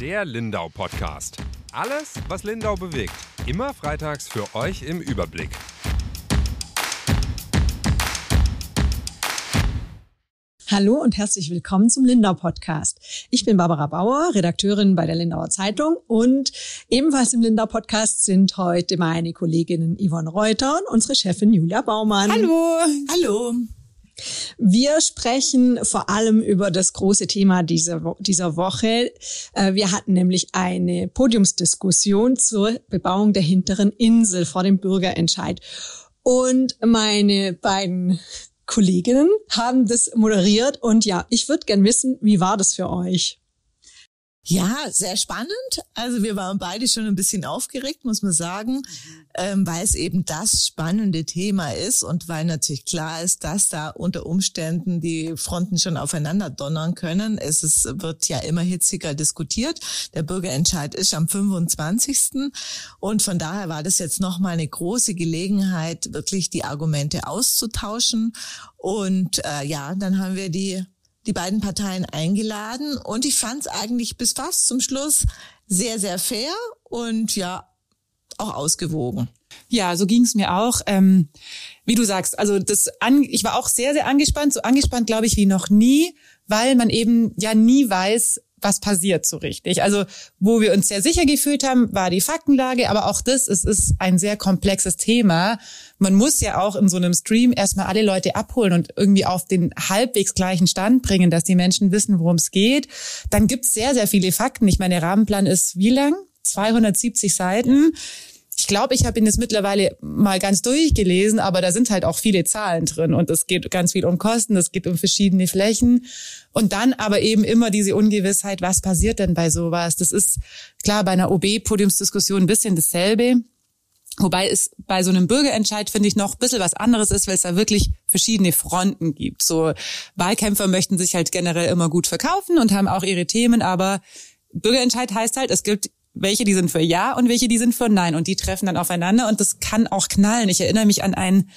Der Lindau Podcast. Alles, was Lindau bewegt. Immer freitags für euch im Überblick. Hallo und herzlich willkommen zum Lindau Podcast. Ich bin Barbara Bauer, Redakteurin bei der Lindauer Zeitung und ebenfalls im Lindau Podcast sind heute meine Kolleginnen Yvonne Reuter und unsere Chefin Julia Baumann. Hallo. Hallo. Wir sprechen vor allem über das große Thema dieser, dieser Woche. Äh, wir hatten nämlich eine Podiumsdiskussion zur Bebauung der hinteren Insel vor dem Bürgerentscheid. Und meine beiden Kolleginnen haben das moderiert. Und ja, ich würde gern wissen, wie war das für euch? Ja, sehr spannend. Also wir waren beide schon ein bisschen aufgeregt, muss man sagen, ähm, weil es eben das spannende Thema ist und weil natürlich klar ist, dass da unter Umständen die Fronten schon aufeinander donnern können. Es ist, wird ja immer hitziger diskutiert. Der Bürgerentscheid ist am 25. Und von daher war das jetzt nochmal eine große Gelegenheit, wirklich die Argumente auszutauschen. Und äh, ja, dann haben wir die die beiden Parteien eingeladen und ich fand es eigentlich bis fast zum Schluss sehr, sehr fair und ja, auch ausgewogen. Ja, so ging es mir auch. Ähm, wie du sagst, also das an, ich war auch sehr, sehr angespannt, so angespannt, glaube ich, wie noch nie, weil man eben ja nie weiß, was passiert so richtig. Also wo wir uns sehr sicher gefühlt haben, war die Faktenlage, aber auch das es ist ein sehr komplexes Thema. Man muss ja auch in so einem Stream erstmal alle Leute abholen und irgendwie auf den halbwegs gleichen Stand bringen, dass die Menschen wissen, worum es geht. Dann gibt's sehr, sehr viele Fakten. Ich meine, der Rahmenplan ist wie lang? 270 Seiten. Ich glaube, ich habe ihn jetzt mittlerweile mal ganz durchgelesen, aber da sind halt auch viele Zahlen drin und es geht ganz viel um Kosten, es geht um verschiedene Flächen und dann aber eben immer diese Ungewissheit, was passiert denn bei sowas? Das ist klar bei einer OB-Podiumsdiskussion ein bisschen dasselbe. Wobei es bei so einem Bürgerentscheid, finde ich, noch ein bisschen was anderes ist, weil es da wirklich verschiedene Fronten gibt. So Wahlkämpfer möchten sich halt generell immer gut verkaufen und haben auch ihre Themen, aber Bürgerentscheid heißt halt, es gibt welche die sind für Ja und welche die sind für Nein. Und die treffen dann aufeinander und das kann auch knallen. Ich erinnere mich an ein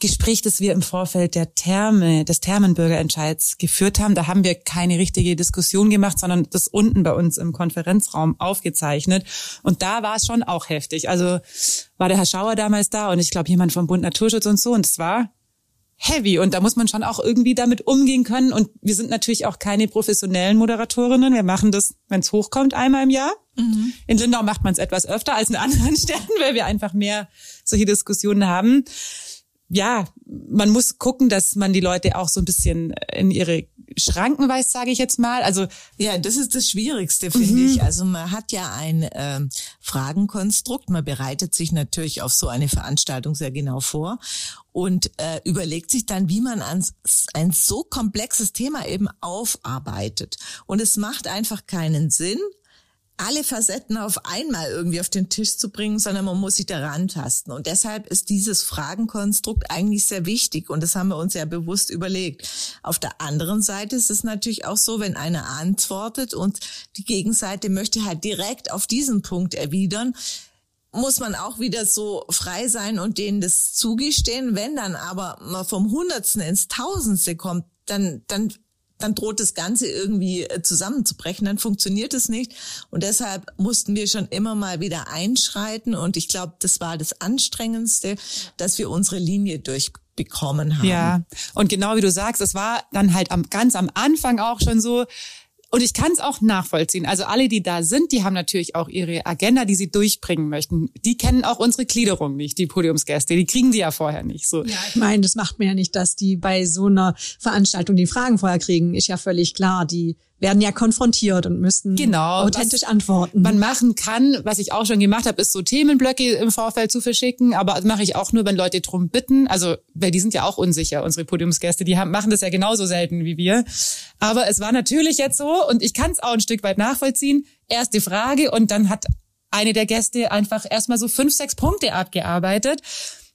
Gespräch, das wir im Vorfeld der Therme, des Thermenbürgerentscheids geführt haben. Da haben wir keine richtige Diskussion gemacht, sondern das unten bei uns im Konferenzraum aufgezeichnet. Und da war es schon auch heftig. Also war der Herr Schauer damals da und ich glaube jemand vom Bund Naturschutz und so. Und es war heavy und da muss man schon auch irgendwie damit umgehen können. Und wir sind natürlich auch keine professionellen Moderatorinnen. Wir machen das, wenn es hochkommt, einmal im Jahr. Mhm. In Lindau macht man es etwas öfter als in anderen Städten, weil wir einfach mehr solche Diskussionen haben. Ja, man muss gucken, dass man die Leute auch so ein bisschen in ihre Schranken weist, sage ich jetzt mal. Also ja, das ist das Schwierigste, finde mhm. ich. Also man hat ja ein ähm, Fragenkonstrukt. Man bereitet sich natürlich auf so eine Veranstaltung sehr genau vor und äh, überlegt sich dann, wie man an ein so komplexes Thema eben aufarbeitet. Und es macht einfach keinen Sinn, alle Facetten auf einmal irgendwie auf den Tisch zu bringen, sondern man muss sich daran tasten. Und deshalb ist dieses Fragenkonstrukt eigentlich sehr wichtig. Und das haben wir uns ja bewusst überlegt. Auf der anderen Seite ist es natürlich auch so, wenn einer antwortet und die Gegenseite möchte halt direkt auf diesen Punkt erwidern, muss man auch wieder so frei sein und denen das zugestehen. Wenn dann aber man vom Hundertsten ins Tausendste kommt, dann, dann dann droht das Ganze irgendwie äh, zusammenzubrechen, dann funktioniert es nicht. Und deshalb mussten wir schon immer mal wieder einschreiten. Und ich glaube, das war das Anstrengendste, dass wir unsere Linie durchbekommen haben. Ja, und genau wie du sagst, es war dann halt am, ganz am Anfang auch schon so, und ich kann es auch nachvollziehen. Also alle, die da sind, die haben natürlich auch ihre Agenda, die sie durchbringen möchten. Die kennen auch unsere Gliederung nicht, die Podiumsgäste. Die kriegen die ja vorher nicht. So. Ja, ich meine, das macht mir ja nicht, dass die bei so einer Veranstaltung die Fragen vorher kriegen. Ist ja völlig klar. Die werden ja konfrontiert und müssen genau, authentisch antworten. Man machen kann, was ich auch schon gemacht habe, ist so Themenblöcke im Vorfeld zu verschicken, aber das mache ich auch nur, wenn Leute drum bitten. Also, weil die sind ja auch unsicher, unsere Podiumsgäste, die haben, machen das ja genauso selten wie wir. Aber es war natürlich jetzt so und ich kann es auch ein Stück weit nachvollziehen. Erste Frage und dann hat eine der Gäste einfach erstmal so fünf, sechs Punkte abgearbeitet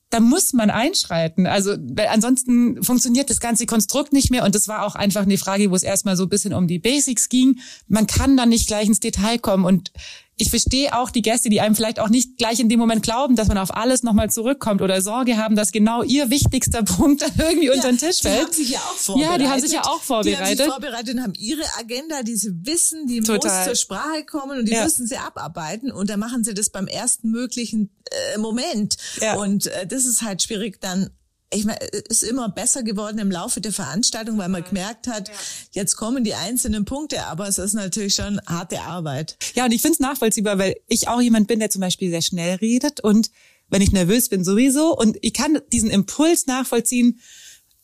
da muss man einschreiten. Also weil ansonsten funktioniert das ganze Konstrukt nicht mehr. Und das war auch einfach eine Frage, wo es erstmal so ein bisschen um die Basics ging. Man kann dann nicht gleich ins Detail kommen. Und ich verstehe auch die Gäste, die einem vielleicht auch nicht gleich in dem Moment glauben, dass man auf alles nochmal zurückkommt oder Sorge haben, dass genau ihr wichtigster Punkt dann irgendwie ja, unter den Tisch fällt. Die haben sich ja auch vorbereitet. Ja, die haben sich ja auch vorbereitet. Die haben sich vorbereitet und haben ihre Agenda, die sie wissen, die Total. muss zur Sprache kommen und die ja. müssen sie abarbeiten und dann machen sie das beim ersten möglichen äh, Moment. Ja. Und äh, das ist halt schwierig dann ich meine, ist immer besser geworden im Laufe der Veranstaltung, weil man gemerkt hat, jetzt kommen die einzelnen Punkte, aber es ist natürlich schon harte Arbeit. Ja, und ich finde es nachvollziehbar, weil ich auch jemand bin, der zum Beispiel sehr schnell redet und wenn ich nervös bin sowieso. Und ich kann diesen Impuls nachvollziehen,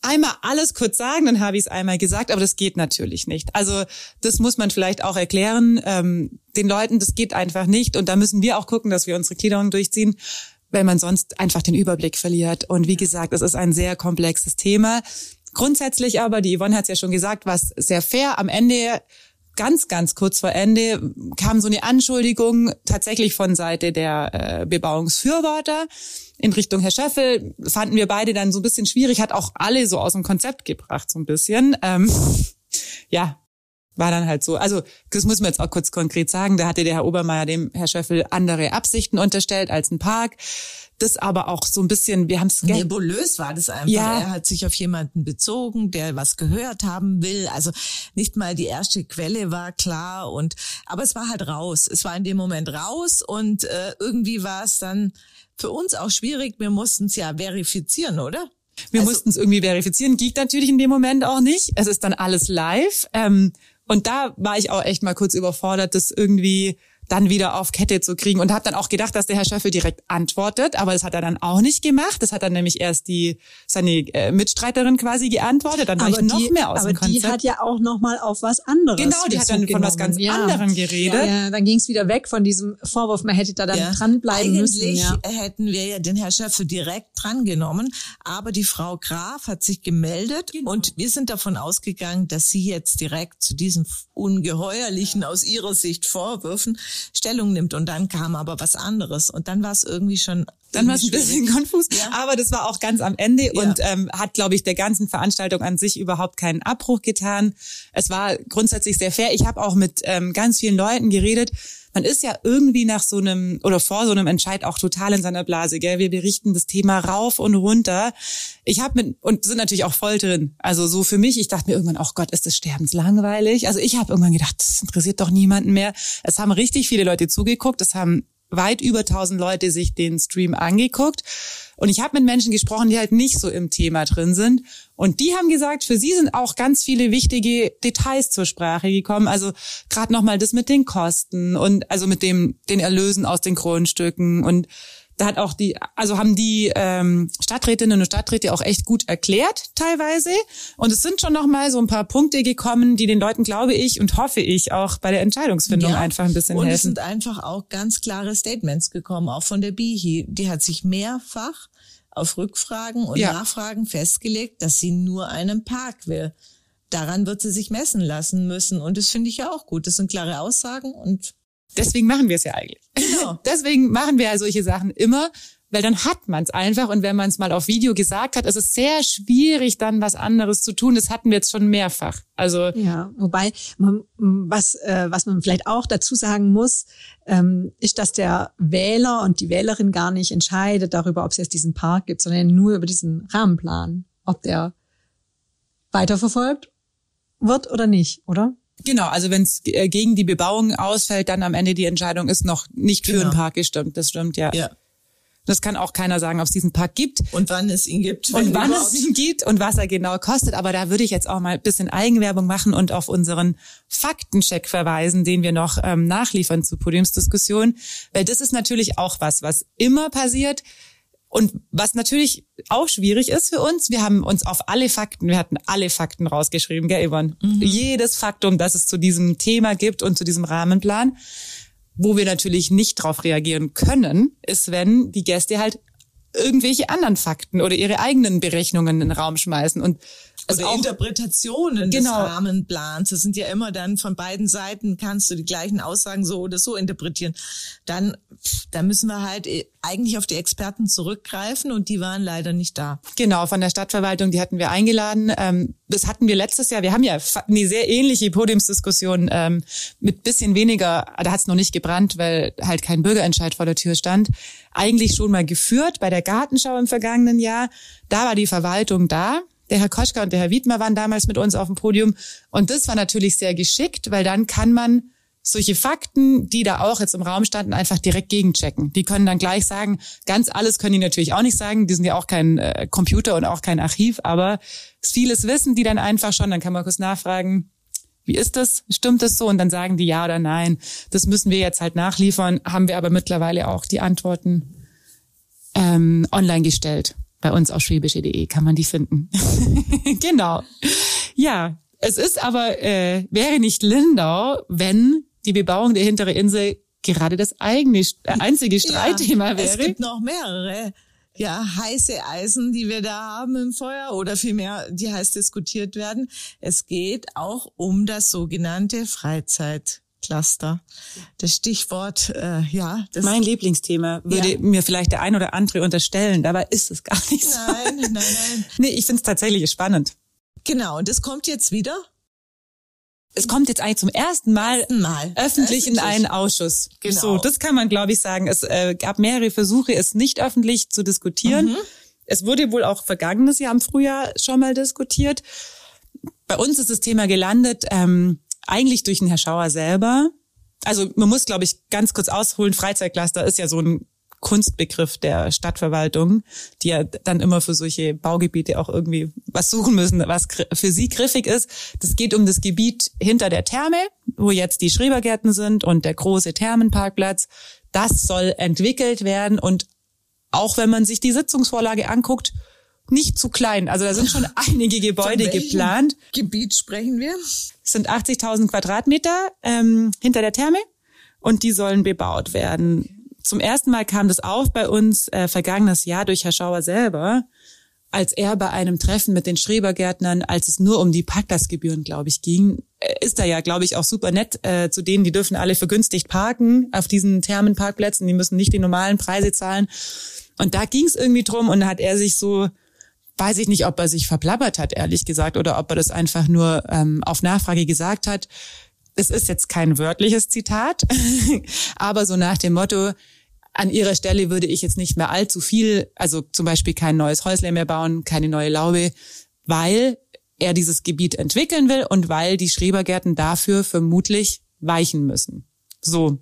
einmal alles kurz sagen, dann habe ich es einmal gesagt, aber das geht natürlich nicht. Also das muss man vielleicht auch erklären ähm, den Leuten, das geht einfach nicht. Und da müssen wir auch gucken, dass wir unsere Gliederung durchziehen weil man sonst einfach den Überblick verliert. Und wie gesagt, es ist ein sehr komplexes Thema. Grundsätzlich aber, die Yvonne hat es ja schon gesagt, was sehr fair am Ende ganz, ganz kurz vor Ende kam so eine Anschuldigung tatsächlich von Seite der äh, Bebauungsfürworter in Richtung Herr Schöffel. Fanden wir beide dann so ein bisschen schwierig, hat auch alle so aus dem Konzept gebracht, so ein bisschen. Ähm, ja, war dann halt so. Also das muss man jetzt auch kurz konkret sagen. Da hatte der Herr Obermeier dem Herr Schöffel andere Absichten unterstellt als ein Park. Das aber auch so ein bisschen, wir haben es nebulös war das einfach. Ja. Er hat sich auf jemanden bezogen, der was gehört haben will. Also nicht mal die erste Quelle war klar und aber es war halt raus. Es war in dem Moment raus und äh, irgendwie war es dann für uns auch schwierig. Wir mussten es ja verifizieren, oder? Wir also, mussten es irgendwie verifizieren. Ging natürlich in dem Moment auch nicht. Es ist dann alles live. Ähm, und da war ich auch echt mal kurz überfordert, das irgendwie dann wieder auf Kette zu kriegen und habe dann auch gedacht, dass der Herr Schöffel direkt antwortet, aber das hat er dann auch nicht gemacht. Das hat dann nämlich erst die seine äh, Mitstreiterin quasi geantwortet, dann war aber ich noch mehr aus aber dem Konzept. die hat ja auch noch mal auf was anderes. Genau, die hat dann von was ganz ja. anderem geredet. Ja, dann ging es wieder weg von diesem Vorwurf, man hätte da dann ja. dranbleiben müssen. Eigentlich ja. hätten wir ja den Herr Schöffel direkt drangenommen, aber die Frau Graf hat sich gemeldet genau. und wir sind davon ausgegangen, dass sie jetzt direkt zu diesen ungeheuerlichen aus ihrer Sicht Vorwürfen Stellung nimmt und dann kam aber was anderes und dann war es irgendwie schon dann war es ein bisschen konfus, ja. aber das war auch ganz am Ende ja. und ähm, hat, glaube ich, der ganzen Veranstaltung an sich überhaupt keinen Abbruch getan. Es war grundsätzlich sehr fair. Ich habe auch mit ähm, ganz vielen Leuten geredet. Man ist ja irgendwie nach so einem oder vor so einem Entscheid auch total in seiner Blase. Gell? Wir berichten das Thema rauf und runter. Ich habe mit und sind natürlich auch voll drin. Also so für mich, ich dachte mir irgendwann, ach Gott, ist das sterbenslangweilig. Also ich habe irgendwann gedacht, das interessiert doch niemanden mehr. Es haben richtig viele Leute zugeguckt. Es haben weit über 1000 Leute sich den Stream angeguckt. Und ich habe mit Menschen gesprochen, die halt nicht so im Thema drin sind. Und die haben gesagt, für sie sind auch ganz viele wichtige Details zur Sprache gekommen. Also gerade nochmal das mit den Kosten und also mit dem den Erlösen aus den Grundstücken und da hat auch die, also haben die ähm, Stadträtinnen und Stadträte auch echt gut erklärt teilweise. Und es sind schon noch mal so ein paar Punkte gekommen, die den Leuten, glaube ich und hoffe ich, auch bei der Entscheidungsfindung ja. einfach ein bisschen und helfen. Und es sind einfach auch ganz klare Statements gekommen, auch von der BIHI. Die hat sich mehrfach auf Rückfragen und ja. Nachfragen festgelegt, dass sie nur einen Park will. Daran wird sie sich messen lassen müssen. Und das finde ich ja auch gut. Das sind klare Aussagen und Deswegen machen wir es ja eigentlich. Genau. Deswegen machen wir ja solche Sachen immer, weil dann hat man es einfach und wenn man es mal auf Video gesagt hat, ist es sehr schwierig, dann was anderes zu tun. Das hatten wir jetzt schon mehrfach. Also ja, wobei man, was äh, was man vielleicht auch dazu sagen muss, ähm, ist, dass der Wähler und die Wählerin gar nicht entscheidet darüber, ob es jetzt diesen Park gibt, sondern nur über diesen Rahmenplan, ob der weiterverfolgt wird oder nicht, oder? Genau, also wenn es äh, gegen die Bebauung ausfällt, dann am Ende die Entscheidung ist noch nicht für genau. einen Park gestimmt. Das stimmt, ja. Ja. Das kann auch keiner sagen, ob es diesen Park gibt. Und wann es ihn gibt. Und wann überhaupt. es ihn gibt und was er genau kostet. Aber da würde ich jetzt auch mal ein bisschen Eigenwerbung machen und auf unseren Faktencheck verweisen, den wir noch ähm, nachliefern zur Podiumsdiskussion. Weil das ist natürlich auch was, was immer passiert. Und was natürlich auch schwierig ist für uns, wir haben uns auf alle Fakten, wir hatten alle Fakten rausgeschrieben, gell, Yvonne? Mhm. Jedes Faktum, das es zu diesem Thema gibt und zu diesem Rahmenplan. Wo wir natürlich nicht darauf reagieren können, ist, wenn die Gäste halt irgendwelche anderen Fakten oder ihre eigenen Berechnungen in den Raum schmeißen. Und also auch, Interpretationen genau. des Rahmenplans. Das sind ja immer dann von beiden Seiten kannst du die gleichen Aussagen so oder so interpretieren. Dann, da müssen wir halt äh, eigentlich auf die Experten zurückgreifen und die waren leider nicht da. Genau, von der Stadtverwaltung, die hatten wir eingeladen. Ähm, das hatten wir letztes Jahr. Wir haben ja eine sehr ähnliche Podiumsdiskussion ähm, mit bisschen weniger, da hat es noch nicht gebrannt, weil halt kein Bürgerentscheid vor der Tür stand, eigentlich schon mal geführt bei der Gartenschau im vergangenen Jahr. Da war die Verwaltung da. Der Herr Koschka und der Herr Wiedmer waren damals mit uns auf dem Podium. Und das war natürlich sehr geschickt, weil dann kann man solche Fakten, die da auch jetzt im Raum standen, einfach direkt gegenchecken. Die können dann gleich sagen, ganz alles können die natürlich auch nicht sagen, die sind ja auch kein äh, Computer und auch kein Archiv, aber vieles wissen die dann einfach schon, dann kann man kurz nachfragen, wie ist das? Stimmt das so? Und dann sagen die ja oder nein. Das müssen wir jetzt halt nachliefern, haben wir aber mittlerweile auch die Antworten ähm, online gestellt. Bei uns auf schwäbische.de kann man die finden. genau. Ja, es ist aber, äh, wäre nicht Lindau, wenn die Bebauung der hinteren Insel gerade das eigene, äh, einzige Streitthema ja, wäre. Es gibt noch mehrere ja, heiße Eisen, die wir da haben im Feuer oder vielmehr, die heiß diskutiert werden. Es geht auch um das sogenannte Freizeitcluster. Das Stichwort, äh, ja. Das mein Lieblingsthema würde ja. mir vielleicht der ein oder andere unterstellen, dabei ist es gar nicht so. Nein, nein, nein. nee, ich finde es tatsächlich spannend. Genau, und das kommt jetzt wieder es kommt jetzt eigentlich zum ersten Mal, Mal. öffentlich, öffentlich, in einen Ausschuss. Genau. So, das kann man, glaube ich, sagen. Es äh, gab mehrere Versuche, es nicht öffentlich zu diskutieren. Mhm. Es wurde wohl auch vergangenes Jahr im Frühjahr schon mal diskutiert. Bei uns ist das Thema gelandet, ähm, eigentlich durch den Herr Schauer selber. Also man muss, glaube ich, ganz kurz ausholen. Freizeitcluster ist ja so ein Kunstbegriff der Stadtverwaltung, die ja dann immer für solche Baugebiete auch irgendwie was suchen müssen, was für sie griffig ist. Das geht um das Gebiet hinter der Therme, wo jetzt die Schrebergärten sind und der große Thermenparkplatz. Das soll entwickelt werden und auch wenn man sich die Sitzungsvorlage anguckt, nicht zu klein. Also da sind schon einige Gebäude geplant. Gebiet sprechen wir? Es sind 80.000 Quadratmeter ähm, hinter der Therme und die sollen bebaut werden zum ersten Mal kam das auf bei uns äh, vergangenes Jahr durch Herr Schauer selber, als er bei einem Treffen mit den Schrebergärtnern, als es nur um die Parkplatzgebühren, glaube ich, ging, äh, ist er ja, glaube ich, auch super nett äh, zu denen, die dürfen alle vergünstigt parken auf diesen Thermenparkplätzen, die müssen nicht die normalen Preise zahlen. Und da ging es irgendwie drum und hat er sich so, weiß ich nicht, ob er sich verplappert hat, ehrlich gesagt, oder ob er das einfach nur ähm, auf Nachfrage gesagt hat. Es ist jetzt kein wörtliches Zitat, aber so nach dem Motto, an ihrer Stelle würde ich jetzt nicht mehr allzu viel, also zum Beispiel kein neues Häusle mehr bauen, keine neue Laube, weil er dieses Gebiet entwickeln will und weil die Schrebergärten dafür vermutlich weichen müssen. So,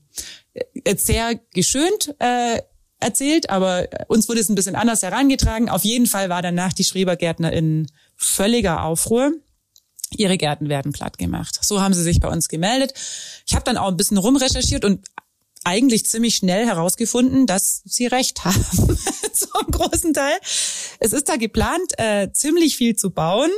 jetzt sehr geschönt äh, erzählt, aber uns wurde es ein bisschen anders herangetragen. Auf jeden Fall war danach die Schrebergärtner in völliger Aufruhr. Ihre Gärten werden platt gemacht. So haben sie sich bei uns gemeldet. Ich habe dann auch ein bisschen rumrecherchiert und eigentlich ziemlich schnell herausgefunden, dass sie recht haben. Zum großen Teil. Es ist da geplant, äh, ziemlich viel zu bauen.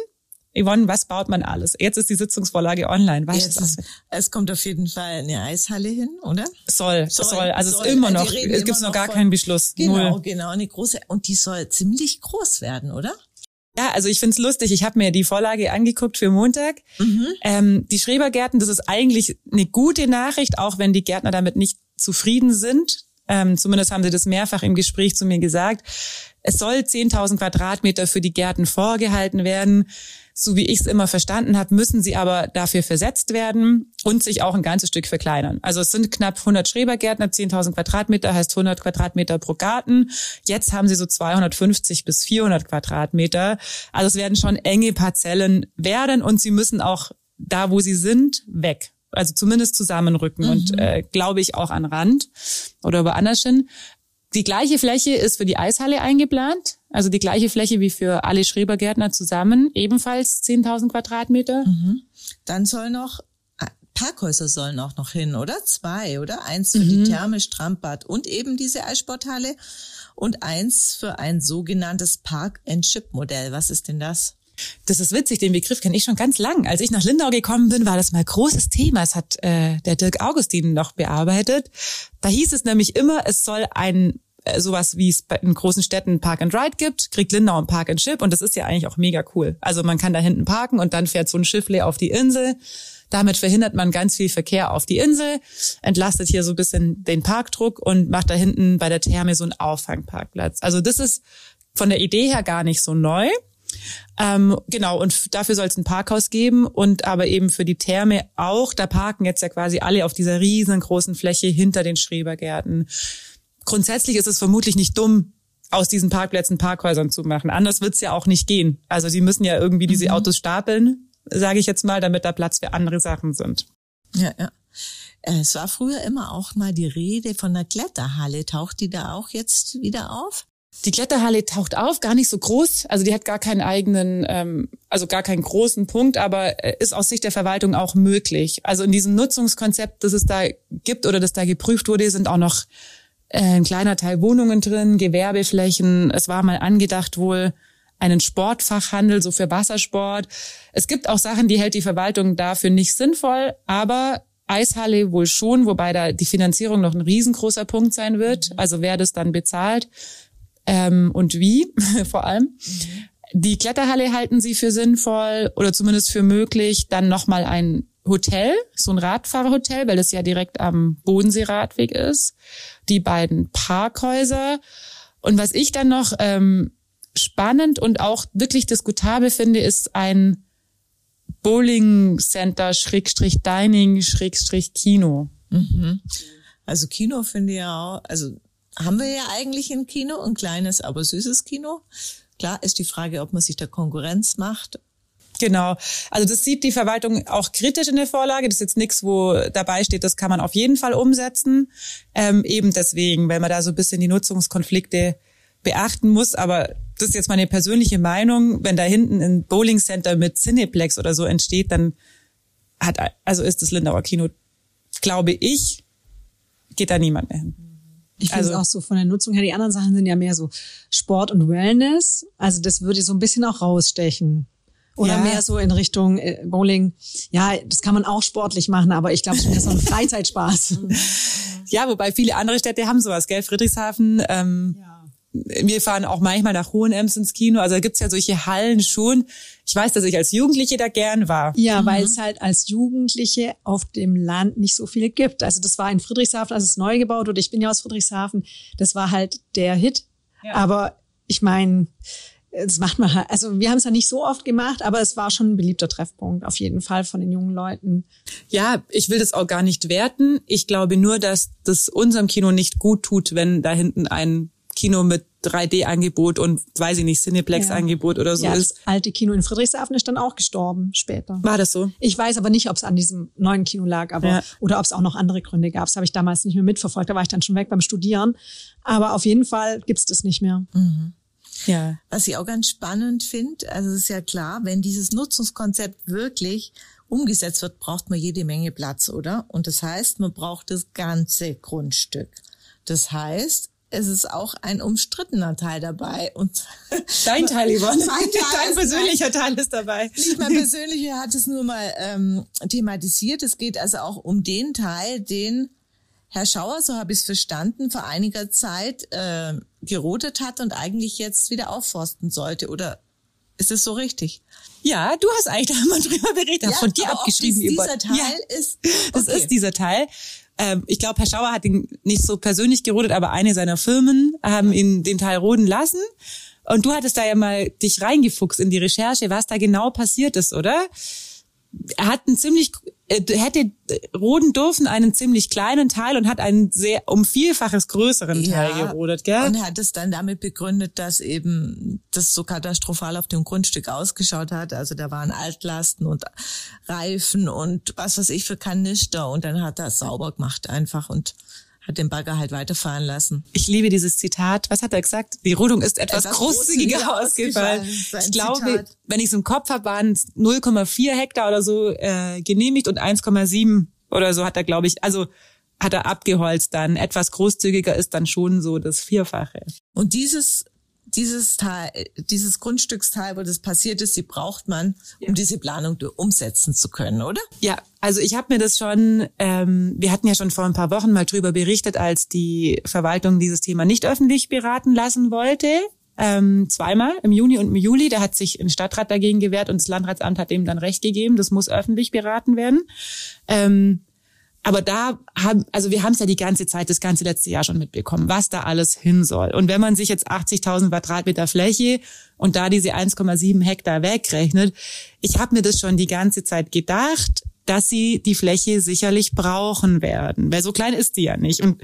Yvonne, was baut man alles? Jetzt ist die Sitzungsvorlage online. Weißt du es? Es kommt auf jeden Fall eine Eishalle hin, oder? Soll, soll. soll. Also soll. es ist immer noch, es gibt noch gar von, keinen Beschluss. Genau, Null. genau, eine große. Und die soll ziemlich groß werden, oder? Ja, also ich find's lustig. Ich habe mir die Vorlage angeguckt für Montag. Mhm. Ähm, die Schrebergärten, das ist eigentlich eine gute Nachricht, auch wenn die Gärtner damit nicht zufrieden sind. Ähm, zumindest haben sie das mehrfach im Gespräch zu mir gesagt. Es soll 10.000 Quadratmeter für die Gärten vorgehalten werden. So wie ich es immer verstanden habe, müssen sie aber dafür versetzt werden und sich auch ein ganzes Stück verkleinern. Also es sind knapp 100 Schrebergärtner, 10.000 Quadratmeter heißt 100 Quadratmeter pro Garten. Jetzt haben sie so 250 bis 400 Quadratmeter. Also es werden schon enge Parzellen werden und sie müssen auch da, wo sie sind, weg also zumindest zusammenrücken mhm. und äh, glaube ich auch an Rand oder woanders hin. Die gleiche Fläche ist für die Eishalle eingeplant, also die gleiche Fläche wie für alle Schrebergärtner zusammen, ebenfalls 10.000 Quadratmeter. Mhm. Dann soll noch äh, Parkhäuser sollen auch noch hin, oder? Zwei, oder? Eins für mhm. die Therme, Strandbad und eben diese Eissporthalle und eins für ein sogenanntes Park-and-Ship-Modell. Was ist denn das? Das ist witzig, den Begriff kenne ich schon ganz lang. Als ich nach Lindau gekommen bin, war das mal großes Thema. Es hat äh, der Dirk Augustin noch bearbeitet. Da hieß es nämlich immer, es soll ein äh, sowas, wie es in großen Städten Park and Ride gibt, kriegt Lindau ein Park and Ship und das ist ja eigentlich auch mega cool. Also man kann da hinten parken und dann fährt so ein Schiffle auf die Insel. Damit verhindert man ganz viel Verkehr auf die Insel, entlastet hier so ein bisschen den Parkdruck und macht da hinten bei der Therme so einen Auffangparkplatz. Also das ist von der Idee her gar nicht so neu. Ähm, genau, und dafür soll es ein Parkhaus geben und aber eben für die Therme auch. Da parken jetzt ja quasi alle auf dieser riesengroßen Fläche hinter den Schrebergärten. Grundsätzlich ist es vermutlich nicht dumm, aus diesen Parkplätzen Parkhäusern zu machen. Anders wird's ja auch nicht gehen. Also sie müssen ja irgendwie diese mhm. Autos stapeln, sage ich jetzt mal, damit da Platz für andere Sachen sind. Ja, ja. Es war früher immer auch mal die Rede von der Kletterhalle. Taucht die da auch jetzt wieder auf? Die Kletterhalle taucht auf, gar nicht so groß. Also die hat gar keinen eigenen, ähm, also gar keinen großen Punkt, aber äh, ist aus Sicht der Verwaltung auch möglich. Also in diesem Nutzungskonzept, das es da gibt oder das da geprüft wurde, sind auch noch äh, ein kleiner Teil Wohnungen drin, Gewerbeflächen. Es war mal angedacht wohl einen Sportfachhandel, so für Wassersport. Es gibt auch Sachen, die hält die Verwaltung dafür nicht sinnvoll, aber Eishalle wohl schon, wobei da die Finanzierung noch ein riesengroßer Punkt sein wird. Also wer das dann bezahlt ähm, und wie vor allem. Die Kletterhalle halten sie für sinnvoll oder zumindest für möglich. Dann nochmal ein Hotel, so ein Radfahrerhotel, weil das ja direkt am Bodenseeradweg ist. Die beiden Parkhäuser. Und was ich dann noch ähm, spannend und auch wirklich diskutabel finde, ist ein Bowling Center Schrägstrich Dining Schrägstrich Kino. Mhm. Also Kino finde ich ja auch, also haben wir ja eigentlich ein Kino, ein kleines, aber süßes Kino. Klar ist die Frage, ob man sich da Konkurrenz macht. Genau. Also das sieht die Verwaltung auch kritisch in der Vorlage. Das ist jetzt nichts, wo dabei steht, das kann man auf jeden Fall umsetzen. Ähm, eben deswegen, weil man da so ein bisschen die Nutzungskonflikte beachten muss. Aber das ist jetzt meine persönliche Meinung. Wenn da hinten ein Bowling Center mit Cineplex oder so entsteht, dann hat, also ist das Lindauer Kino, glaube ich, geht da niemand mehr hin. Ich finde also, es auch so von der Nutzung her. Die anderen Sachen sind ja mehr so Sport und Wellness. Also das würde so ein bisschen auch rausstechen. Oder ja. mehr so in Richtung äh, Bowling. Ja, das kann man auch sportlich machen, aber ich glaube, es ist so ein Freizeitspaß. ja, wobei viele andere Städte haben sowas, gell? Friedrichshafen. Ähm, ja wir fahren auch manchmal nach Hohenems ins Kino. Also da gibt's ja solche Hallen schon. Ich weiß, dass ich als Jugendliche da gern war. Ja, mhm. weil es halt als Jugendliche auf dem Land nicht so viel gibt. Also das war in Friedrichshafen, als es neu gebaut wurde. Ich bin ja aus Friedrichshafen. Das war halt der Hit. Ja. Aber ich meine, das macht man halt, also wir haben es ja nicht so oft gemacht, aber es war schon ein beliebter Treffpunkt, auf jeden Fall von den jungen Leuten. Ja, ich will das auch gar nicht werten. Ich glaube nur, dass das unserem Kino nicht gut tut, wenn da hinten ein Kino mit 3D-Angebot und weiß ich nicht, Cineplex-Angebot ja. oder so ja, ist. Das alte Kino in Friedrichshafen ist dann auch gestorben später. War das so? Ich weiß aber nicht, ob es an diesem neuen Kino lag, aber ja. oder ob es auch noch andere Gründe gab. Das habe ich damals nicht mehr mitverfolgt. Da war ich dann schon weg beim Studieren. Aber auf jeden Fall gibt's das nicht mehr. Mhm. Ja. Was ich auch ganz spannend finde, also es ist ja klar, wenn dieses Nutzungskonzept wirklich umgesetzt wird, braucht man jede Menge Platz, oder? Und das heißt, man braucht das ganze Grundstück. Das heißt, es ist auch ein umstrittener Teil dabei. Und Dein Teil, Yvonne. Mein Teil Dein persönlicher Teil ist dabei. Nicht mein persönlicher hat es nur mal ähm, thematisiert. Es geht also auch um den Teil, den Herr Schauer, so habe ich es verstanden, vor einiger Zeit äh, gerodet hat und eigentlich jetzt wieder aufforsten sollte. Oder ist es so richtig? Ja, du hast eigentlich da mal drüber berichtet, ja, von dir abgeschrieben. Dieser Teil ja, ist. Okay. Das ist dieser Teil. Ähm, ich glaube, Herr Schauer hat ihn nicht so persönlich gerodet, aber eine seiner Firmen haben ihn den Teil roden lassen. Und du hattest da ja mal dich reingefuchst in die Recherche, was da genau passiert ist, oder? Er hat einen ziemlich äh, hätte roden dürfen einen ziemlich kleinen Teil und hat einen sehr um vielfaches größeren Teil ja, gerodet, gell? Und hat es dann damit begründet, dass eben das so katastrophal auf dem Grundstück ausgeschaut hat. Also da waren Altlasten und Reifen und was weiß ich für Kanister und dann hat er es sauber gemacht einfach und hat den Bagger halt weiterfahren lassen. Ich liebe dieses Zitat. Was hat er gesagt? Die Rodung ist etwas, etwas großzügiger ausgefallen. Ich glaube, Zitat. wenn ich es im Kopf habe, waren es 0,4 Hektar oder so äh, genehmigt und 1,7 oder so hat er, glaube ich, also hat er abgeholzt dann. Etwas großzügiger ist dann schon so das Vierfache. Und dieses dieses Teil, dieses Grundstücksteil, wo das passiert ist, die braucht man, um diese Planung umsetzen zu können, oder? Ja, also ich habe mir das schon, ähm, wir hatten ja schon vor ein paar Wochen mal drüber berichtet, als die Verwaltung dieses Thema nicht öffentlich beraten lassen wollte. Ähm, zweimal im Juni und im Juli. Da hat sich ein Stadtrat dagegen gewehrt und das Landratsamt hat dem dann Recht gegeben. Das muss öffentlich beraten werden. Ähm, aber da haben, also wir haben es ja die ganze Zeit, das ganze letzte Jahr schon mitbekommen, was da alles hin soll. Und wenn man sich jetzt 80.000 Quadratmeter Fläche und da diese 1,7 Hektar wegrechnet, ich habe mir das schon die ganze Zeit gedacht, dass sie die Fläche sicherlich brauchen werden, weil so klein ist die ja nicht. Und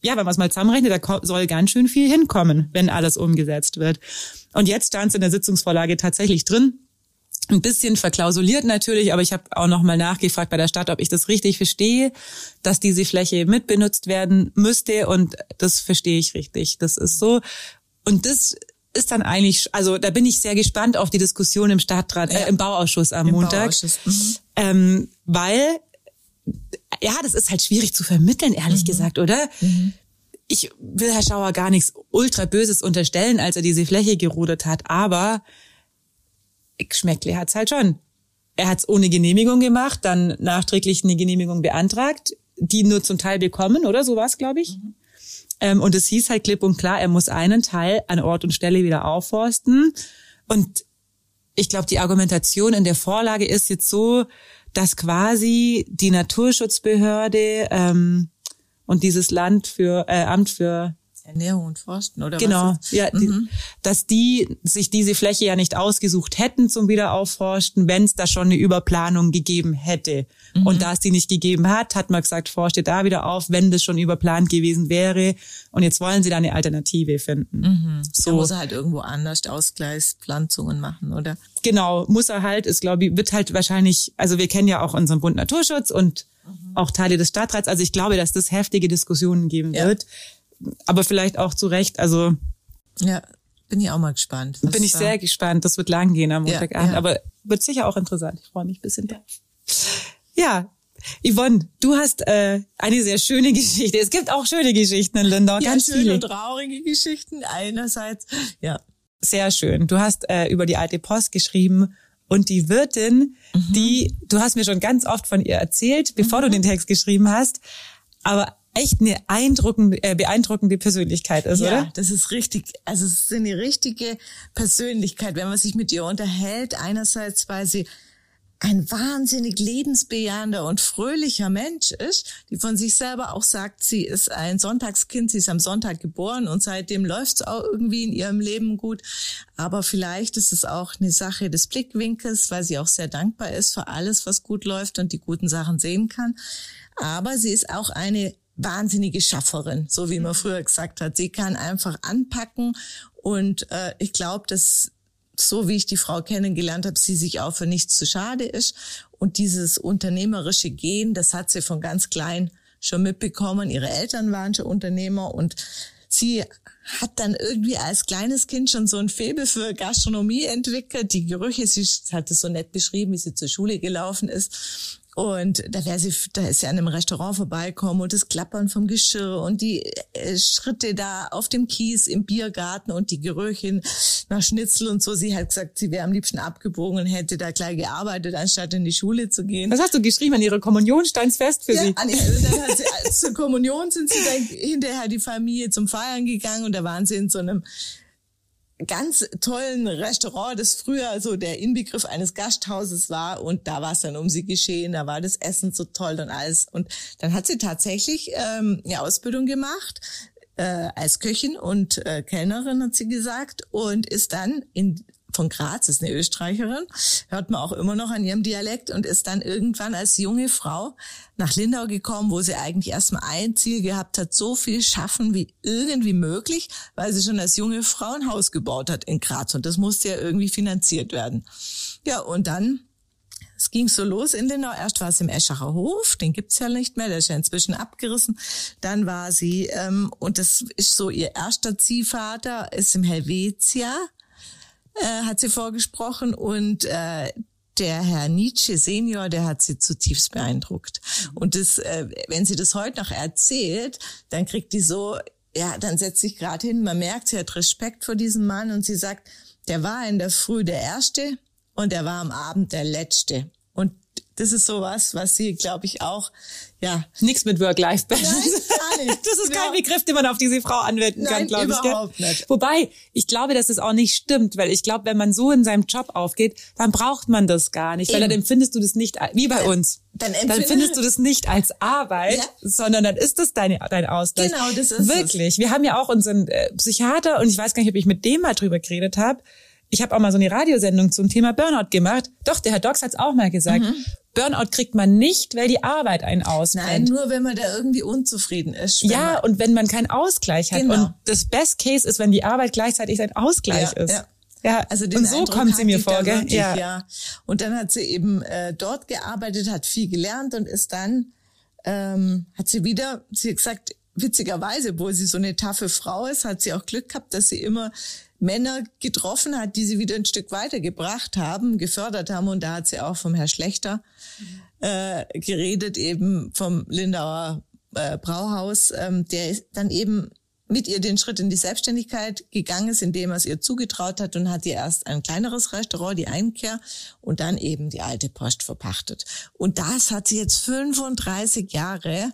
ja, wenn man es mal zusammenrechnet, da soll ganz schön viel hinkommen, wenn alles umgesetzt wird. Und jetzt stand es in der Sitzungsvorlage tatsächlich drin, ein bisschen verklausuliert natürlich, aber ich habe auch noch mal nachgefragt bei der Stadt, ob ich das richtig verstehe, dass diese Fläche mitbenutzt werden müsste und das verstehe ich richtig. Das ist so und das ist dann eigentlich, also da bin ich sehr gespannt auf die Diskussion im Stadtrat, äh, im Bauausschuss am Im Montag, mhm. ähm, weil ja, das ist halt schwierig zu vermitteln, ehrlich mhm. gesagt, oder? Mhm. Ich will Herr Schauer gar nichts ultra Böses unterstellen, als er diese Fläche gerudert hat, aber Geschmäckle hat's halt schon. Er hat's ohne Genehmigung gemacht, dann nachträglich eine Genehmigung beantragt, die nur zum Teil bekommen, oder? So war's, glaube ich. Mhm. Ähm, und es hieß halt klipp und klar, er muss einen Teil an Ort und Stelle wieder aufforsten. Und ich glaube, die Argumentation in der Vorlage ist jetzt so, dass quasi die Naturschutzbehörde ähm, und dieses Land für äh, Amt für Ernährung und Forsten oder genau, was? Genau, ja, mhm. dass die sich diese Fläche ja nicht ausgesucht hätten zum Wiederaufforsten, wenn es da schon eine Überplanung gegeben hätte. Mhm. Und da es die nicht gegeben hat, hat man gesagt, forscht ihr da wieder auf, wenn das schon überplant gewesen wäre. Und jetzt wollen sie da eine Alternative finden. Mhm. So da muss er halt irgendwo anders Ausgleichspflanzungen machen, oder? Genau, muss er halt, ist glaube ich, wird halt wahrscheinlich, also wir kennen ja auch unseren Bund Naturschutz und mhm. auch Teile des Stadtrats. Also ich glaube, dass das heftige Diskussionen geben ja. wird aber vielleicht auch zu Recht. Also ja, bin ich auch mal gespannt. Bin ich sehr gespannt. Das wird lang gehen am Montagabend, ja, ja. aber wird sicher auch interessant. Ich freue mich ein bisschen drauf. Ja, Yvonne, du hast äh, eine sehr schöne Geschichte. Es gibt auch schöne Geschichten in Lindau, ja, ganz schöne viele. und traurige Geschichten einerseits. Ja. Sehr schön. Du hast äh, über die alte Post geschrieben und die Wirtin, mhm. die, du hast mir schon ganz oft von ihr erzählt, bevor mhm. du den Text geschrieben hast, aber echt eine beeindruckende, äh, beeindruckende Persönlichkeit ist, ja, oder? Ja, das ist richtig. Also es ist eine richtige Persönlichkeit, wenn man sich mit ihr unterhält. Einerseits, weil sie ein wahnsinnig lebensbejahender und fröhlicher Mensch ist, die von sich selber auch sagt, sie ist ein Sonntagskind, sie ist am Sonntag geboren und seitdem läuft es auch irgendwie in ihrem Leben gut. Aber vielleicht ist es auch eine Sache des Blickwinkels, weil sie auch sehr dankbar ist für alles, was gut läuft und die guten Sachen sehen kann. Aber sie ist auch eine wahnsinnige Schafferin, so wie man früher gesagt hat. Sie kann einfach anpacken und äh, ich glaube, dass so wie ich die Frau kennengelernt habe, sie sich auch für nichts zu schade ist. Und dieses unternehmerische Gehen, das hat sie von ganz klein schon mitbekommen. Ihre Eltern waren schon Unternehmer und sie hat dann irgendwie als kleines Kind schon so ein Faible für Gastronomie entwickelt. Die Gerüche, sie hat es so nett beschrieben, wie sie zur Schule gelaufen ist. Und da wäre sie, da ist sie an einem Restaurant vorbeikommen und das Klappern vom Geschirr und die äh, Schritte da auf dem Kies im Biergarten und die Gerüche nach Schnitzel und so. Sie hat gesagt, sie wäre am liebsten abgebogen und hätte da gleich gearbeitet, anstatt in die Schule zu gehen. Was hast du geschrieben? An ihre Kommunion stand's fest für ja, sie? An, dann hat sie, zur Kommunion sind sie dann hinterher die Familie zum Feiern gegangen und da waren sie in so einem ganz tollen Restaurant, das früher so der Inbegriff eines Gasthauses war. Und da war es dann um sie geschehen, da war das Essen so toll und alles. Und dann hat sie tatsächlich ähm, eine Ausbildung gemacht äh, als Köchin und äh, Kellnerin hat sie gesagt und ist dann in von Graz, ist eine Österreicherin, hört man auch immer noch an ihrem Dialekt und ist dann irgendwann als junge Frau nach Lindau gekommen, wo sie eigentlich erstmal ein Ziel gehabt hat, so viel schaffen wie irgendwie möglich, weil sie schon als junge Frau ein Haus gebaut hat in Graz und das musste ja irgendwie finanziert werden. Ja, und dann es ging so los in Lindau. Erst war es im Eschacher Hof, den gibt's ja nicht mehr, der ist ja inzwischen abgerissen. Dann war sie, ähm, und das ist so ihr erster Ziehvater, ist im Helvetia äh, hat sie vorgesprochen und äh, der Herr Nietzsche Senior, der hat sie zutiefst beeindruckt. Und das, äh, wenn sie das heute noch erzählt, dann kriegt die so ja, dann setzt sich gerade hin, man merkt, sie hat Respekt vor diesem Mann und sie sagt, der war in der Früh der Erste und der war am Abend der Letzte. Und das ist sowas, was sie, glaube ich, auch, ja. Nichts mit Work-Life-Balance. Gar nicht. Das ist ja. kein Begriff, den man auf diese Frau anwenden Nein, kann, glaube ich. überhaupt gell? nicht. Wobei, ich glaube, dass das auch nicht stimmt, weil ich glaube, wenn man so in seinem Job aufgeht, dann braucht man das gar nicht, weil Eben. dann empfindest du das nicht, wie bei uns. Dann dann findest du das nicht als Arbeit, Ja. sondern dann ist das deine, dein Ausgleich. Genau, das ist es. Wirklich. Wir haben ja auch unseren äh, Psychiater und ich weiß gar nicht, ob ich mit dem mal drüber geredet habe. Ich habe auch mal so eine Radiosendung zum Thema Burnout gemacht. Doch, der Herr Dox hat's auch mal gesagt. Mhm. Burnout kriegt man nicht, weil die Arbeit einen Nein, ausbrennt. nur wenn man da irgendwie unzufrieden ist. Ja, und wenn man keinen Ausgleich hat. Genau. Und das Best Case ist, wenn die Arbeit gleichzeitig ein Ausgleich Ja, ist. ja. Ja, Also den und so Eindruck kommt sie mir vor, gell? wirklich, ja. Und dann hat sie eben äh, dort gearbeitet, hat viel gelernt und ist dann, ähm, hat sie wieder, sie hat gesagt, witzigerweise, obwohl sie so eine taffe Frau ist, hat sie auch Glück gehabt, dass sie immer Männer getroffen hat, die sie wieder ein Stück weitergebracht haben, gefördert haben. Und da hat sie auch vom Herr Schlechter äh, geredet, eben vom Lindauer äh, Brauhaus, ähm, der dann eben mit ihr den Schritt in die Selbstständigkeit gegangen ist, indem er es ihr zugetraut hat und hat ihr erst ein kleineres Restaurant, die Einkehr, und dann eben die alte Post verpachtet. Und das hat sie jetzt 35 Jahre.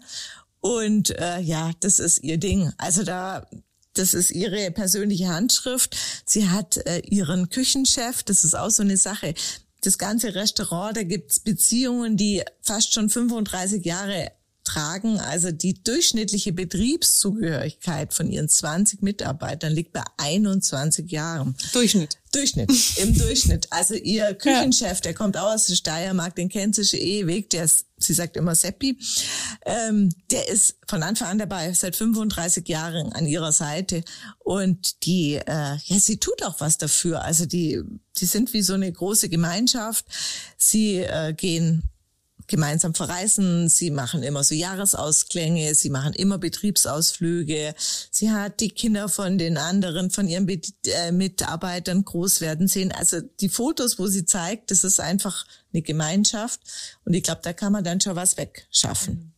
Und äh, ja, das ist ihr Ding. Also da, das ist ihre persönliche Handschrift. Sie hat äh, ihren Küchenchef, das ist auch so eine Sache. Das ganze Restaurant, da gibt's Beziehungen, die fast schon 35 Jahre tragen. Also die durchschnittliche Betriebszugehörigkeit von ihren 20 Mitarbeitern liegt bei 21 Jahren. Durchschnitt. Durchschnitt, im Durchschnitt. Also ihr Küchenchef, der kommt auch aus der Steiermark, den kennt sie schon ewig, der ist, sie sagt immer Seppi, ähm, der ist von Anfang an dabei, seit 35 Jahren an ihrer Seite und die, äh, ja, sie tut auch was dafür. Also die, die sind wie so eine große Gemeinschaft. Sie äh, gehen gemeinsam verreisen. Sie machen immer so Jahresausklänge. Sie machen immer Betriebsausflüge. Sie hat die Kinder von den anderen, von ihren Bet äh, Mitarbeitern groß werden sehen. Also die Fotos, wo sie zeigt, das ist einfach eine Gemeinschaft. Und ich glaube, da kann man dann schon was wegschaffen.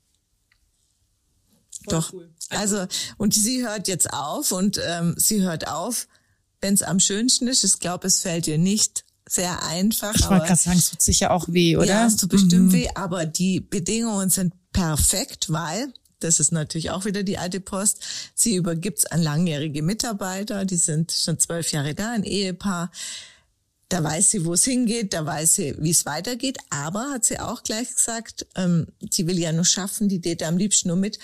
Doch. Also, und sie hört jetzt auf und ähm, sie hört auf, wenn es am schönsten ist. Ich glaube, es fällt ihr nicht sehr einfach. Ich wollte gerade sagen, es tut sicher auch weh, oder? ja, es tut bestimmt weh, aber die Bedingungen sind perfekt, weil das ist natürlich auch wieder die alte Post. Sie übergibt's an langjährige Mitarbeiter, die sind schon zwölf Jahre da, ein Ehepaar. Da weiß sie, wo es hingeht, da weiß sie, wie es weitergeht. Aber hat sie auch gleich gesagt, ähm, sie will ja nur schaffen, die geht am liebsten nur mit.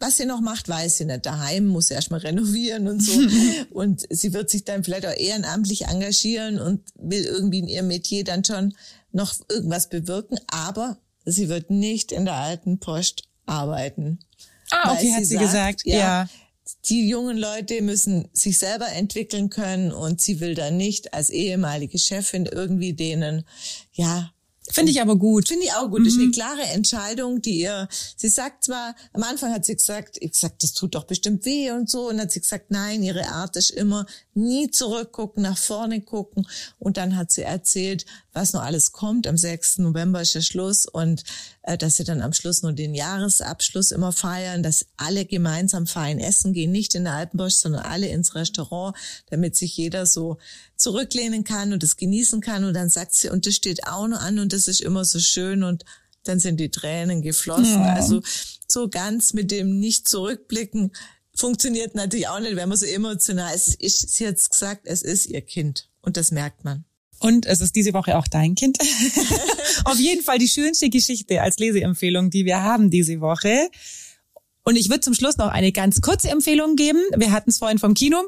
Was sie noch macht, weiß sie nicht. Daheim muss sie erstmal renovieren und so. und sie wird sich dann vielleicht auch ehrenamtlich engagieren und will irgendwie in ihrem Metier dann schon noch irgendwas bewirken. Aber sie wird nicht in der alten Post arbeiten. Ah, okay, hat sie gesagt. Ja. Die jungen Leute müssen sich selber entwickeln können und sie will dann nicht als ehemalige Chefin irgendwie denen, ja, Finde ich aber gut. Finde ich auch gut. Das ist eine klare Entscheidung, die ihr, sie sagt zwar, am Anfang hat sie gesagt, ich gesagt, das tut doch bestimmt weh und so. Und dann hat sie gesagt, nein, ihre Art ist immer nie zurückgucken, nach vorne gucken. Und dann hat sie erzählt, was noch alles kommt. Am 6. November ist der Schluss und äh, dass sie dann am Schluss nur den Jahresabschluss immer feiern, dass alle gemeinsam fein essen gehen, nicht in der Altenbosch, sondern alle ins Restaurant, damit sich jeder so zurücklehnen kann und es genießen kann. Und dann sagt sie, und das steht auch noch an und das ist immer so schön und dann sind die Tränen geflossen. Also so ganz mit dem nicht zurückblicken funktioniert natürlich auch nicht, wenn man so emotional ist. Ich, sie hat gesagt, es ist ihr Kind und das merkt man. Und es ist diese Woche auch dein Kind. Auf jeden Fall die schönste Geschichte als Leseempfehlung, die wir haben diese Woche. Und ich würde zum Schluss noch eine ganz kurze Empfehlung geben. Wir hatten es vorhin vom Kino.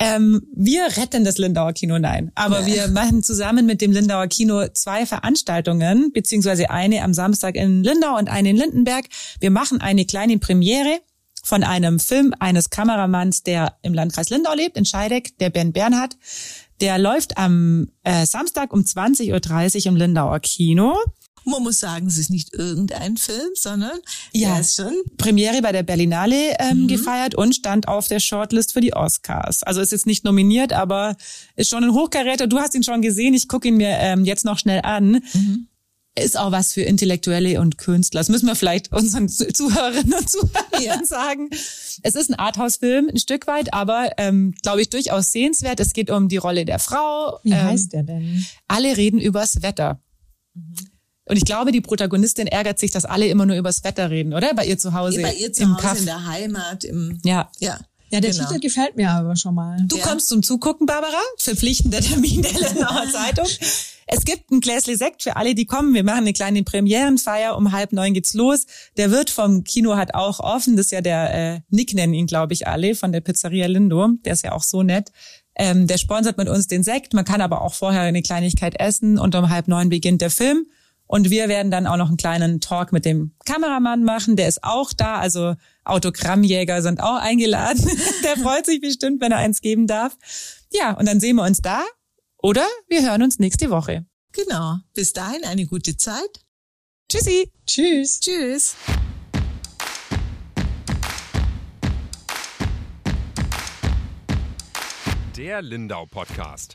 Ähm, wir retten das Lindauer Kino, nein. Aber wir machen zusammen mit dem Lindauer Kino zwei Veranstaltungen, beziehungsweise eine am Samstag in Lindau und eine in Lindenberg. Wir machen eine kleine Premiere von einem Film eines Kameramanns, der im Landkreis Lindau lebt, in Scheideck, der Ben Bernhard. Der läuft am äh, Samstag um 20.30 Uhr im Lindauer Kino. Man muss sagen, es ist nicht irgendein Film, sondern Ja. ist schon Premiere bei der Berlinale ähm, gefeiert und stand auf der Shortlist für die Oscars. Also ist jetzt nicht nominiert, aber ist schon ein Hochkaräter. Du hast ihn schon gesehen. Ich gucke ihn mir ähm, jetzt noch schnell an. Ist auch was für Intellektuelle und Künstler. Das müssen wir vielleicht unseren Zuhörerinnen und Zuhörern ja. sagen. Es ist ein Arthouse-Film, ein Stück weit, aber ähm, glaube ich durchaus sehenswert. Es geht um die Rolle der Frau. Wie ähm, heißt der denn? Alle reden übers Wetter. Mhm. Und ich glaube, die Protagonistin ärgert sich, dass alle immer nur übers Wetter reden, oder? Bei ihr zu Hause. Bei ihr zu im Hause Kaff. in der Heimat. Im, ja. Ja. Ja, der genau. Titel gefällt mir aber schon mal. Du ja. kommst zum Zugucken, Barbara. Verpflichtender Termin der Lennauer Zeitung. Es gibt ein Gläsle Sekt für alle, die kommen. Wir machen eine kleine Premierenfeier. Um halb neun geht's los. Der Wirt vom Kino hat auch offen. Das ist ja der äh, Nick nennen ihn, glaube ich, alle von der Pizzeria Lindo. Der ist ja auch so nett. Ähm, der sponsert mit uns den Sekt. Man kann aber auch vorher eine Kleinigkeit essen und um halb neun beginnt der Film. Und wir werden dann auch noch einen kleinen Talk mit dem Kameramann machen. Der ist auch da. Also Autogrammjäger sind auch eingeladen. der freut sich bestimmt, wenn er eins geben darf. Ja, und dann sehen wir uns da. Oder wir hören uns nächste Woche. Genau. Bis dahin eine gute Zeit. Tschüssi. Tschüss. Tschüss. Der Lindau Podcast.